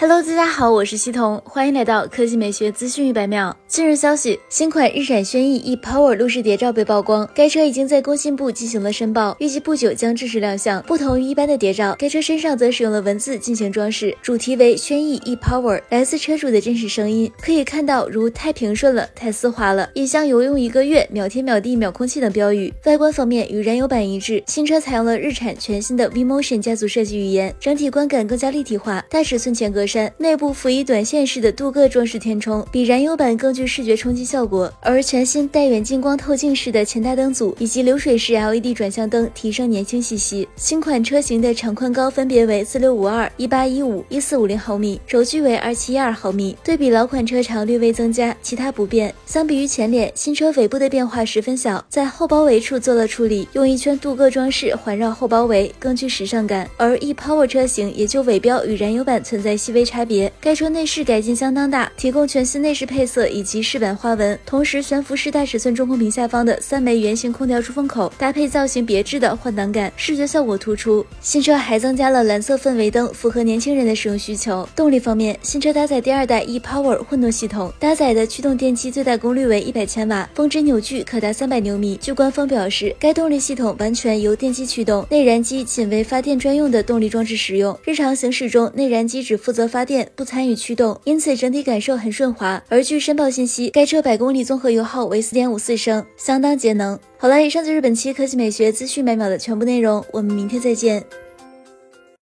Hello，大家好，我是西彤，欢迎来到科技美学资讯一百秒。近日消息，新款日产轩逸 e Power 路试谍照被曝光，该车已经在工信部进行了申报，预计不久将正式亮相。不同于一般的谍照，该车身上则使用了文字进行装饰，主题为轩逸 e Power，来自车主的真实声音，可以看到如太平顺了，太丝滑了，一箱油用一个月，秒天秒地秒空气等标语。外观方面与燃油版一致，新车采用了日产全新的 V Motion 家族设计语言，整体观感更加立体化，大尺寸前格。山内部辅以短线式的镀铬装饰填充，比燃油版更具视觉冲击效果。而全新带远近光透镜式的前大灯组以及流水式 LED 转向灯，提升年轻气息。新款车型的长宽高分别为四六五二、一八一五、一四五零毫米，轴距为二七一二毫米，对比老款车长略微增加，其他不变。相比于前脸，新车尾部的变化十分小，在后包围处做了处理，用一圈镀铬装饰环绕后包围，更具时尚感。而 ePower 车型也就尾标与燃油版存在细微。差别，该车内饰改进相当大，提供全新内饰配色以及饰板花纹，同时悬浮式大尺寸中控屏下方的三枚圆形空调出风口，搭配造型别致的换挡杆，视觉效果突出。新车还增加了蓝色氛围灯，符合年轻人的使用需求。动力方面，新车搭载第二代 ePower 混动系统，搭载的驱动电机最大功率为一百千瓦，峰值扭矩可达三百牛米。据官方表示，该动力系统完全由电机驱动，内燃机仅为发电专用的动力装置使用，日常行驶中内燃机只负责。发电不参与驱动，因此整体感受很顺滑。而据申报信息，该车百公里综合油耗为四点五四升，相当节能。好了，以上就是本期科技美学资讯每秒的全部内容，我们明天再见。